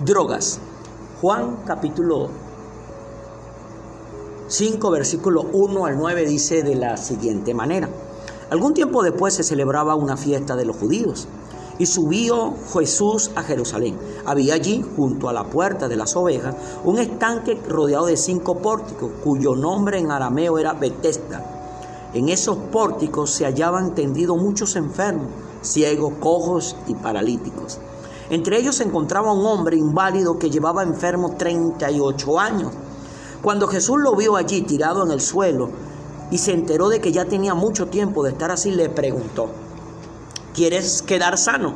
Drogas. Juan capítulo 5, versículo 1 al 9 dice de la siguiente manera. Algún tiempo después se celebraba una fiesta de los judíos y subió Jesús a Jerusalén. Había allí, junto a la puerta de las ovejas, un estanque rodeado de cinco pórticos, cuyo nombre en arameo era Bethesda. En esos pórticos se hallaban tendidos muchos enfermos, ciegos, cojos y paralíticos. Entre ellos se encontraba un hombre inválido que llevaba enfermo 38 años. Cuando Jesús lo vio allí tirado en el suelo y se enteró de que ya tenía mucho tiempo de estar así, le preguntó, ¿quieres quedar sano?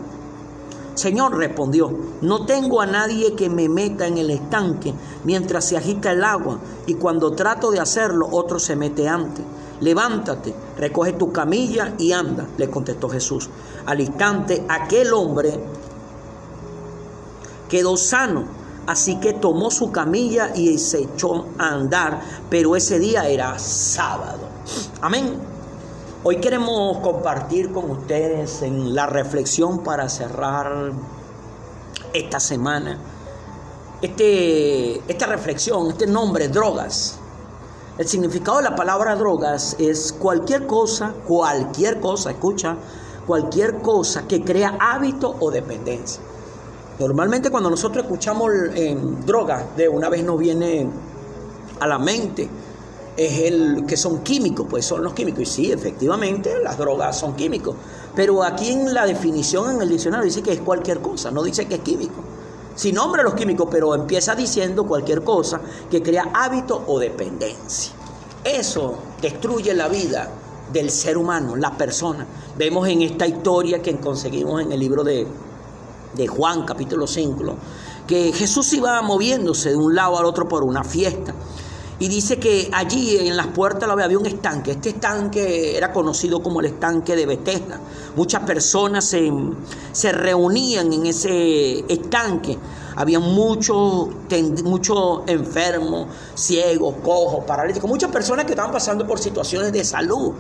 Señor respondió, no tengo a nadie que me meta en el estanque mientras se agita el agua y cuando trato de hacerlo otro se mete antes. Levántate, recoge tu camilla y anda, le contestó Jesús. Al instante aquel hombre quedó sano. Así que tomó su camilla y se echó a andar, pero ese día era sábado. Amén. Hoy queremos compartir con ustedes en la reflexión para cerrar esta semana este, esta reflexión, este nombre, drogas. El significado de la palabra drogas es cualquier cosa, cualquier cosa, escucha, cualquier cosa que crea hábito o dependencia. Normalmente cuando nosotros escuchamos en droga, de una vez nos viene a la mente es el que son químicos, pues son los químicos. Y sí, efectivamente, las drogas son químicos. Pero aquí en la definición en el diccionario dice que es cualquier cosa, no dice que es químico. Si nombra los químicos, pero empieza diciendo cualquier cosa que crea hábito o dependencia. Eso destruye la vida del ser humano, la persona. Vemos en esta historia que conseguimos en el libro de, de Juan capítulo 5, que Jesús iba moviéndose de un lado al otro por una fiesta. Y dice que allí en las puertas había un estanque. Este estanque era conocido como el estanque de Bethesda. Muchas personas se, se reunían en ese estanque. Había muchos mucho enfermos, ciegos, cojos, paralíticos. Muchas personas que estaban pasando por situaciones de salud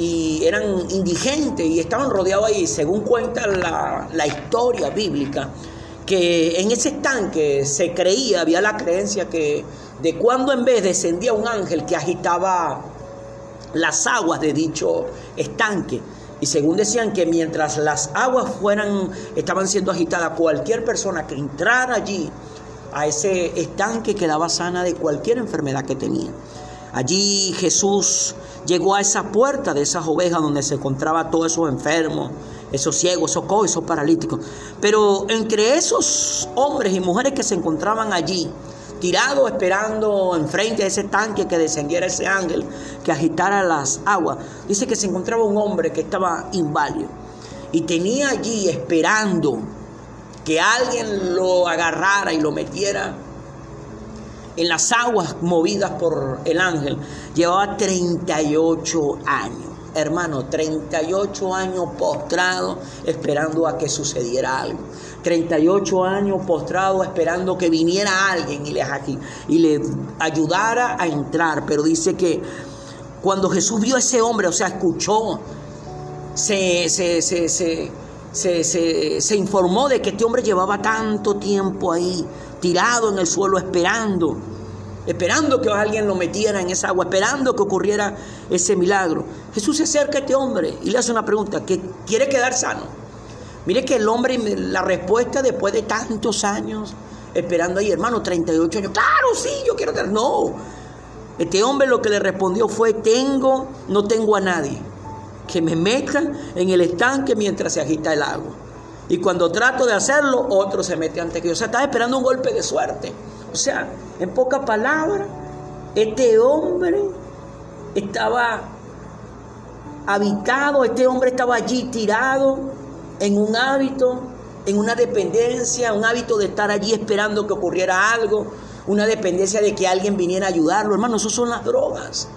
y eran indigentes y estaban rodeados ahí, según cuenta la, la historia bíblica, que en ese estanque se creía, había la creencia que de cuando en vez descendía un ángel que agitaba las aguas de dicho estanque. Y según decían que mientras las aguas fueran, estaban siendo agitadas, cualquier persona que entrara allí a ese estanque quedaba sana de cualquier enfermedad que tenía. Allí Jesús llegó a esa puerta de esas ovejas donde se encontraba todos esos enfermos, esos ciegos, esos cojos, esos paralíticos. Pero entre esos hombres y mujeres que se encontraban allí, tirado esperando enfrente de ese tanque que descendiera ese ángel, que agitara las aguas. Dice que se encontraba un hombre que estaba inválido y tenía allí esperando que alguien lo agarrara y lo metiera en las aguas movidas por el ángel. Llevaba 38 años hermano, 38 años postrado esperando a que sucediera algo. 38 años postrado esperando que viniera alguien y le, y le ayudara a entrar. Pero dice que cuando Jesús vio a ese hombre, o sea, escuchó, se, se, se, se informó de que este hombre llevaba tanto tiempo ahí, tirado en el suelo, esperando esperando que alguien lo metiera en esa agua, esperando que ocurriera ese milagro. Jesús se acerca a este hombre y le hace una pregunta, que quiere quedar sano. Mire que el hombre, la respuesta después de tantos años, esperando ahí, hermano, 38 años, claro, sí, yo quiero quedar. No, este hombre lo que le respondió fue, tengo, no tengo a nadie que me meta en el estanque mientras se agita el agua. Y cuando trato de hacerlo, otro se mete antes que yo. O sea, estaba esperando un golpe de suerte. O sea, en pocas palabras, este hombre estaba habitado, este hombre estaba allí tirado en un hábito, en una dependencia, un hábito de estar allí esperando que ocurriera algo, una dependencia de que alguien viniera a ayudarlo. Hermano, eso son las drogas.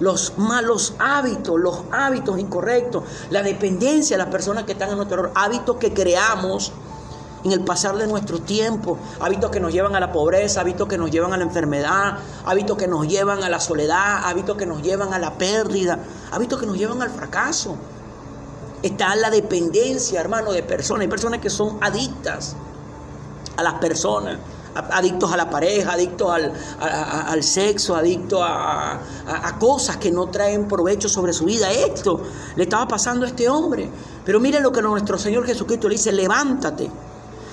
Los malos hábitos, los hábitos incorrectos, la dependencia de las personas que están en nuestro hábitos que creamos en el pasar de nuestro tiempo, hábitos que nos llevan a la pobreza, hábitos que nos llevan a la enfermedad, hábitos que nos llevan a la soledad, hábitos que nos llevan a la pérdida, hábitos que nos llevan al fracaso. Está la dependencia, hermano, de personas. Hay personas que son adictas a las personas, adictos a la pareja, adictos al, sexo, adictos a, a, cosas que no traen provecho sobre su vida. Esto le estaba pasando a este hombre. Pero miren lo que nuestro Señor Jesucristo le dice, levántate,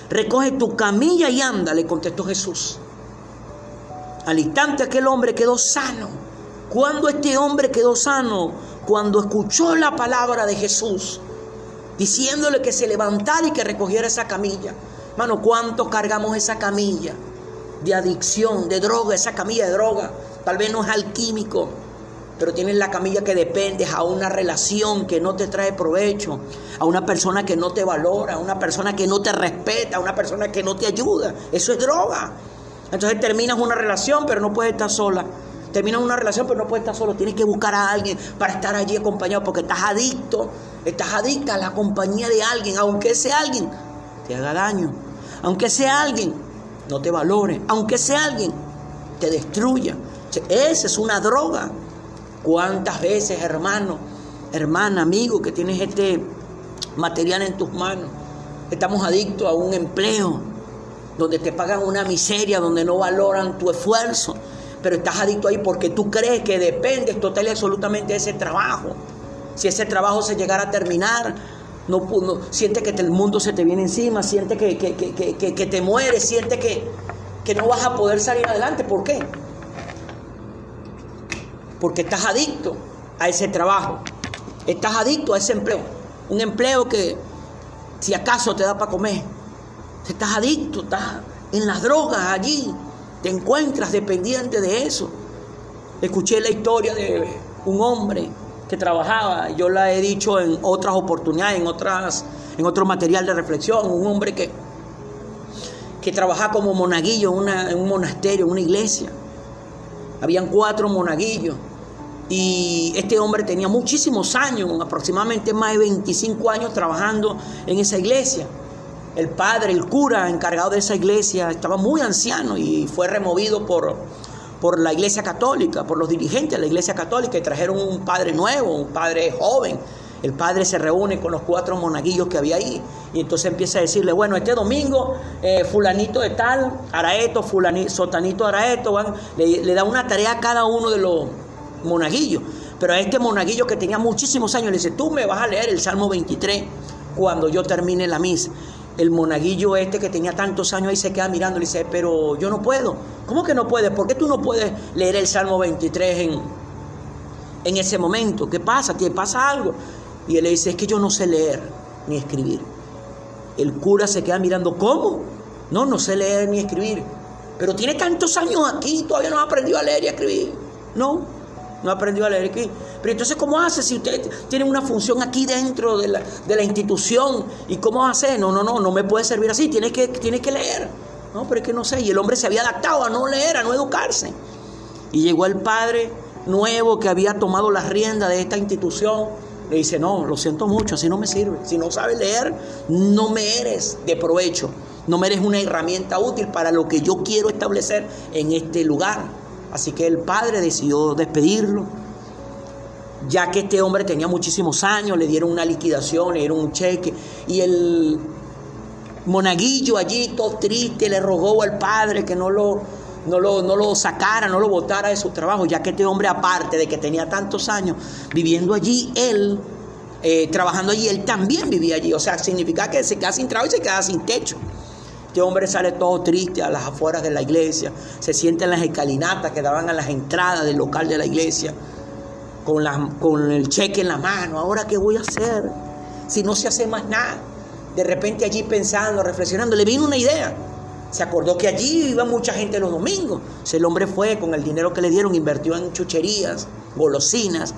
recoge tu camilla y anda, le contestó Jesús. Al instante aquel hombre quedó sano. Cuando este hombre quedó sano, cuando escuchó la palabra de Jesús, diciéndole que se levantara y que recogiera esa camilla. Hermano, ¿cuánto cargamos esa camilla de adicción, de droga, esa camilla de droga? Tal vez no es alquímico, pero tienes la camilla que dependes a una relación que no te trae provecho, a una persona que no te valora, a una persona que no te respeta, a una persona que no te ayuda. Eso es droga. Entonces terminas una relación, pero no puedes estar sola. Terminas una relación, pero no puedes estar solo. Tienes que buscar a alguien para estar allí acompañado, porque estás adicto, estás adicta a la compañía de alguien, aunque ese alguien te haga daño, aunque sea alguien no te valore, aunque sea alguien te destruya. Esa es una droga. ¿Cuántas veces, hermano, hermana, amigo, que tienes este material en tus manos, estamos adictos a un empleo donde te pagan una miseria, donde no valoran tu esfuerzo, pero estás adicto ahí porque tú crees que dependes total y absolutamente de ese trabajo. Si ese trabajo se llegara a terminar, no, no siente que el mundo se te viene encima, siente que, que, te mueres, siente que, que no vas a poder salir adelante. ¿Por qué? Porque estás adicto a ese trabajo, estás adicto a ese empleo, un empleo que si acaso te da para comer, estás adicto, estás en las drogas allí, te encuentras dependiente de eso. Escuché la historia de un hombre que trabajaba, yo la he dicho en otras oportunidades, en otras en otro material de reflexión, un hombre que que trabajaba como monaguillo en, en un monasterio, en una iglesia. Habían cuatro monaguillos y este hombre tenía muchísimos años, aproximadamente más de 25 años trabajando en esa iglesia. El padre, el cura encargado de esa iglesia, estaba muy anciano y fue removido por, por la iglesia católica, por los dirigentes de la iglesia católica y trajeron un padre nuevo, un padre joven. El padre se reúne con los cuatro monaguillos que había ahí y entonces empieza a decirle, bueno, este domingo eh, fulanito de tal, araeto, fulanito, sotanito araeto, le, le da una tarea a cada uno de los monaguillo. Pero a este monaguillo que tenía muchísimos años le dice, tú me vas a leer el Salmo 23 cuando yo termine la misa. El monaguillo este que tenía tantos años ahí se queda mirando y le dice, pero yo no puedo. ¿Cómo que no puedes? ¿Por qué tú no puedes leer el Salmo 23 en, en ese momento? ¿Qué pasa? ¿Te pasa algo? Y él le dice, es que yo no sé leer ni escribir. El cura se queda mirando, ¿cómo? No, no sé leer ni escribir. Pero tiene tantos años aquí, todavía no ha aprendido a leer y a escribir. No, no aprendió a leer aquí. Pero entonces, ¿cómo hace si usted tiene una función aquí dentro de la, de la institución? ¿Y cómo hace? No, no, no, no me puede servir así, tiene que, tiene que leer. No, pero es que no sé. Y el hombre se había adaptado a no leer, a no educarse. Y llegó el padre nuevo que había tomado las riendas de esta institución. Le dice, no, lo siento mucho, así no me sirve. Si no sabes leer, no me eres de provecho. No me eres una herramienta útil para lo que yo quiero establecer en este lugar. Así que el padre decidió despedirlo, ya que este hombre tenía muchísimos años, le dieron una liquidación, le dieron un cheque, y el monaguillo allí, todo triste, le rogó al padre que no lo, no lo, no lo sacara, no lo botara de su trabajo, ya que este hombre, aparte de que tenía tantos años viviendo allí, él, eh, trabajando allí, él también vivía allí. O sea, significa que se queda sin trabajo y se queda sin techo. Este hombre sale todo triste a las afueras de la iglesia, se siente en las escalinatas que daban a las entradas del local de la iglesia, con, el cheque en la mano. ¿Ahora qué voy a hacer? Si no se hace más nada. De repente allí pensando, reflexionando, le vino una idea. Se acordó que allí iba mucha gente los domingos. el hombre fue con el dinero que le dieron, invirtió en chucherías, golosinas,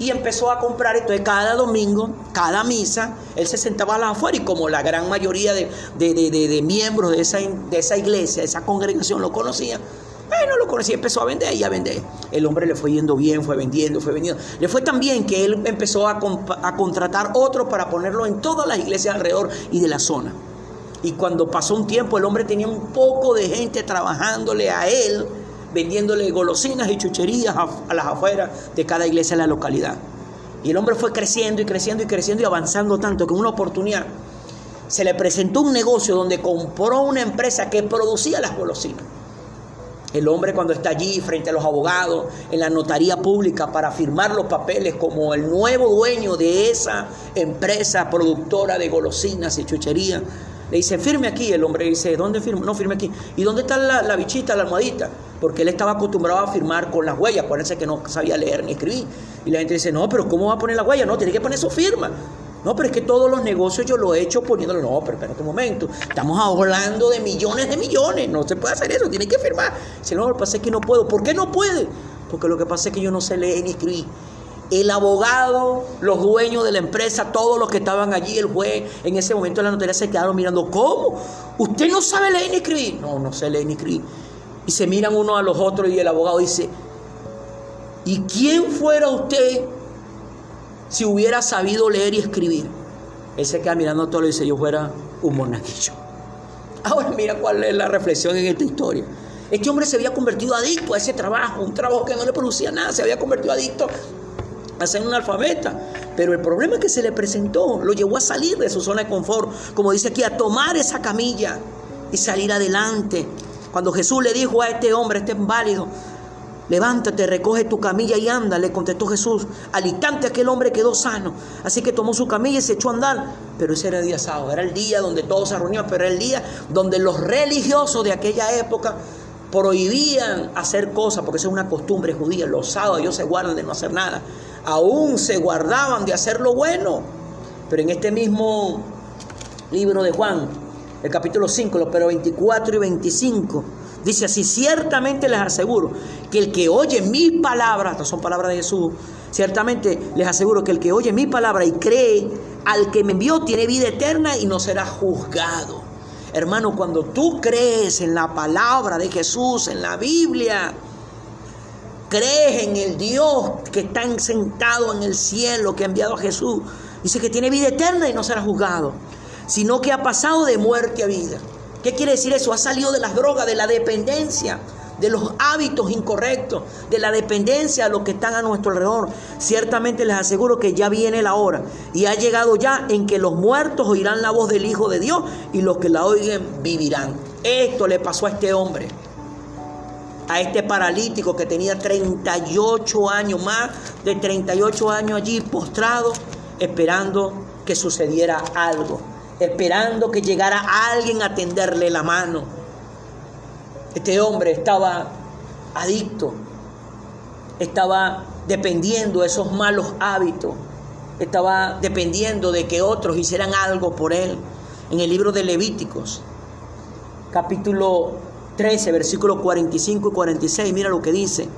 y empezó a comprar. Entonces, cada domingo, cada misa, él se sentaba a la afuera y como la gran mayoría de, miembros de esa, de esa iglesia, de esa congregación lo conocían, bueno, lo conocía, empezó a vender y a vender. El hombre le fue yendo bien, fue vendiendo, fue vendiendo. Le fue tan bien que él empezó a, a contratar otro para ponerlo en todas las iglesias alrededor y de la zona. Y cuando pasó un tiempo, el hombre tenía un poco de gente trabajándole a él vendiéndole golosinas y chucherías a, las afueras de cada iglesia de la localidad. Y el hombre fue creciendo y creciendo y creciendo y avanzando tanto que en una oportunidad se le presentó un negocio donde compró una empresa que producía las golosinas. El hombre cuando está allí frente a los abogados en la notaría pública para firmar los papeles como el nuevo dueño de esa empresa productora de golosinas y chuchería, le dice, firme aquí. El hombre dice, ¿dónde firmo? No, firme aquí. ¿Y dónde está la, la bichita, la almohadita? Porque él estaba acostumbrado a firmar con las huellas, acuérdense que no sabía leer ni escribir. Y la gente dice, no, pero ¿cómo va a poner la huella? No, tiene que poner su firma. No, pero es que todos los negocios yo lo he hecho poniéndolo. No, pero espérate un momento. Estamos hablando de millones de millones. No se puede hacer eso. Tiene que firmar. Si no, lo que pasa es que no puedo. ¿Por qué no puede? Porque lo que pasa es que yo no sé leer ni escribir. El abogado, los dueños de la empresa, todos los que estaban allí, el juez, en ese momento la notaría se quedaron mirando, ¿cómo? ¿Usted no sabe leer ni escribir? No, no sé leer ni escribir. Y se miran uno a los otros y el abogado dice, ¿y quién fuera usted si hubiera sabido leer y escribir. Él se queda mirando todo y dice, yo fuera un monaguillo. Ahora mira cuál es la reflexión en esta historia. Este hombre se había convertido adicto a ese trabajo, un trabajo que no le producía nada, se había convertido adicto a un alfabeta. Pero el problema que se le presentó lo llevó a salir de su zona de confort, como dice aquí, a tomar esa camilla y salir adelante. Cuando Jesús le dijo a este hombre, este inválido, Levántate, recoge tu camilla y anda, le contestó Jesús. Al instante aquel hombre quedó sano. Así que tomó su camilla y se echó a andar. Pero ese era el día sábado, era el día donde todos se reunían, pero era el día donde los religiosos de aquella época prohibían hacer cosas, porque esa es una costumbre judía. Los sábados ellos se guardan de no hacer nada. Aún se guardaban de hacer lo bueno. Pero en este mismo libro de Juan, el capítulo 5, pero 24 y 25, Dice así, ciertamente les aseguro que el que oye mis palabras, estas son palabras de Jesús, ciertamente les aseguro que el que oye mi palabra y cree al que me envió tiene vida eterna y no será juzgado. Hermano, cuando tú crees en la palabra de Jesús, en la Biblia, crees en el Dios que está sentado en el cielo, que ha enviado a Jesús, dice que tiene vida eterna y no será juzgado, sino que ha pasado de muerte a vida. ¿Qué quiere decir eso? Ha salido de las drogas, de la dependencia, de los hábitos incorrectos, de la dependencia a los que están a nuestro alrededor. Ciertamente les aseguro que ya viene la hora y ha llegado ya en que los muertos oirán la voz del Hijo de Dios y los que la oigan vivirán. Esto le pasó a este hombre, a este paralítico que tenía 38 años, más de 38 años allí postrado, esperando que sucediera algo esperando que llegara alguien a tenderle la mano. Este hombre estaba adicto, estaba dependiendo de esos malos hábitos, estaba dependiendo de que otros hicieran algo por él. En el libro de Levíticos, capítulo 13, versículos 45 y 46, mira lo que dice.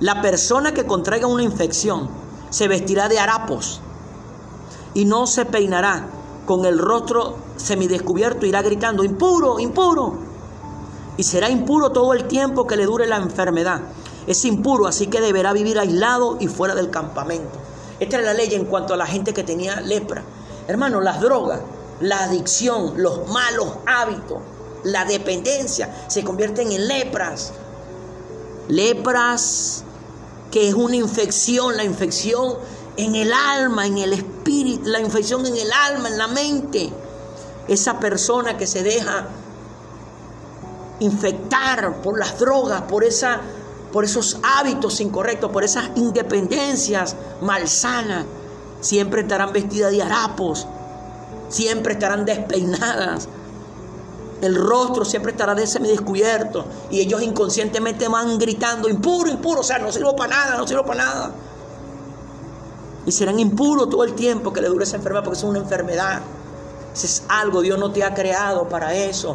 La persona que contraiga una infección se vestirá de harapos y no se peinará con el rostro semidescubierto irá gritando, impuro, impuro. Y será impuro todo el tiempo que le dure la enfermedad. Es impuro, así que deberá vivir aislado y fuera del campamento. Esta era la ley en cuanto a la gente que tenía lepra. Hermano, las drogas, la adicción, los malos hábitos, la dependencia se convierten en lepras. Lepras que es una infección, la infección en el alma, en el espíritu, la infección en el alma, en la mente. Esa persona que se deja infectar por las drogas, por, esa, por esos hábitos incorrectos, por esas independencias malsanas, siempre estarán vestidas de harapos, siempre estarán despeinadas, el rostro siempre estará de descubierto y ellos inconscientemente van gritando impuro, impuro, o sea, no sirvo para nada, no sirvo para nada y serán impuros todo el tiempo que le dure esa enfermedad, porque es una enfermedad. Ese es algo, Dios no te ha creado para eso,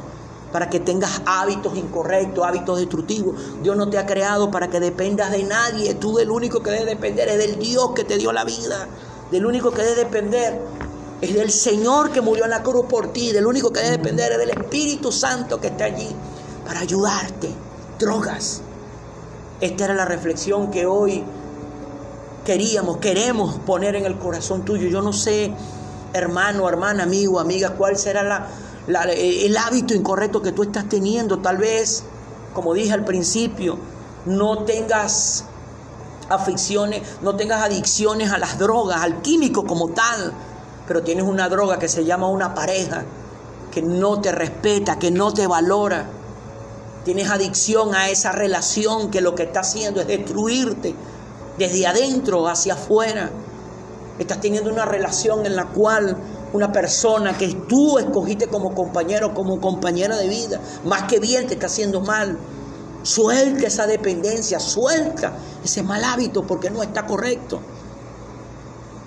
para que tengas hábitos incorrectos, hábitos destructivos. Dios no te ha creado para que dependas de nadie. Tú del único que debes depender es del Dios que te dio la vida. Del único que debes depender es del Señor que murió en la cruz por ti. Del único que debes depender es del Espíritu Santo que está allí para ayudarte. Drogas. Esta era la reflexión que hoy queríamos, queremos poner en el corazón tuyo. Yo no sé, hermano, hermana, amigo, amiga, cuál será el hábito incorrecto que tú estás teniendo. Tal vez, como dije al principio, no tengas aficiones, no tengas adicciones a las drogas, al químico como tal. Pero tienes una droga que se llama una pareja, que no te respeta, que no te valora. Tienes adicción a esa relación que lo que está haciendo es destruirte desde adentro hacia afuera. Estás teniendo una relación en la cual una persona que tú escogiste como compañero, como compañera de vida, más que bien te está haciendo mal. Suelta esa dependencia, suelta ese mal hábito porque no está correcto.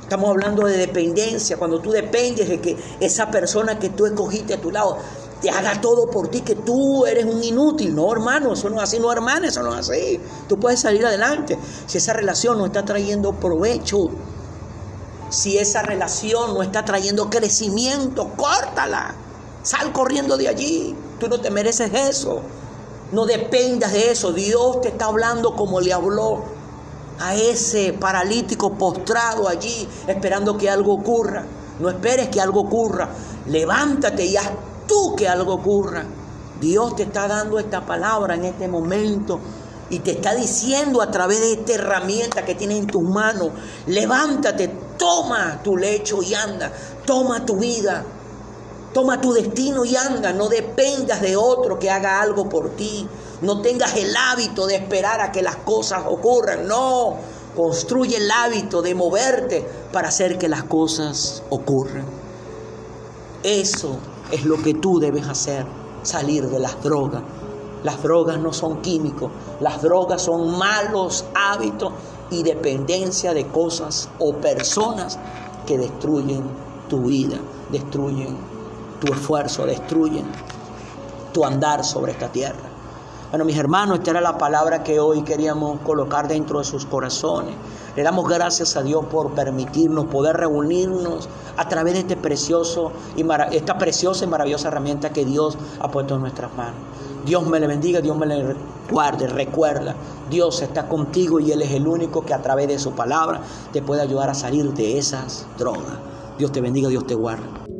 Estamos hablando de dependencia, cuando tú dependes de que esa persona que tú escogiste a tu lado te haga todo por ti, que tú eres un inútil. No, hermano, eso no es así, no, hermano, eso no es así. Tú puedes salir adelante si esa relación no está trayendo provecho. Si esa relación no está trayendo crecimiento, córtala. Sal corriendo de allí. Tú no te mereces eso. No dependas de eso. Dios te está hablando como le habló a ese paralítico postrado allí, esperando que algo ocurra. No esperes que algo ocurra. Levántate y haz tú que algo ocurra. Dios te está dando esta palabra en este momento y te está diciendo a través de esta herramienta que tienes en tus manos, levántate, toma tu lecho y anda, toma tu vida, toma tu destino y anda, no dependas de otro que haga algo por ti, no tengas el hábito de esperar a que las cosas ocurran, no, construye el hábito de moverte para hacer que las cosas ocurran. Eso es lo que tú debes hacer, salir de las drogas. Las drogas no son químicos, las drogas son malos hábitos y dependencia de cosas o personas que destruyen tu vida, destruyen tu esfuerzo, destruyen tu andar sobre esta tierra. Bueno, mis hermanos, esta era la palabra que hoy queríamos colocar dentro de sus corazones. Le damos gracias a Dios por permitirnos poder reunirnos a través de este precioso y esta preciosa y maravillosa herramienta que Dios ha puesto en nuestras manos. Dios me le bendiga, Dios me le guarde, recuerda, Dios está contigo y Él es el único que a través de su palabra te puede ayudar a salir de esas drogas. Dios te bendiga, Dios te guarde.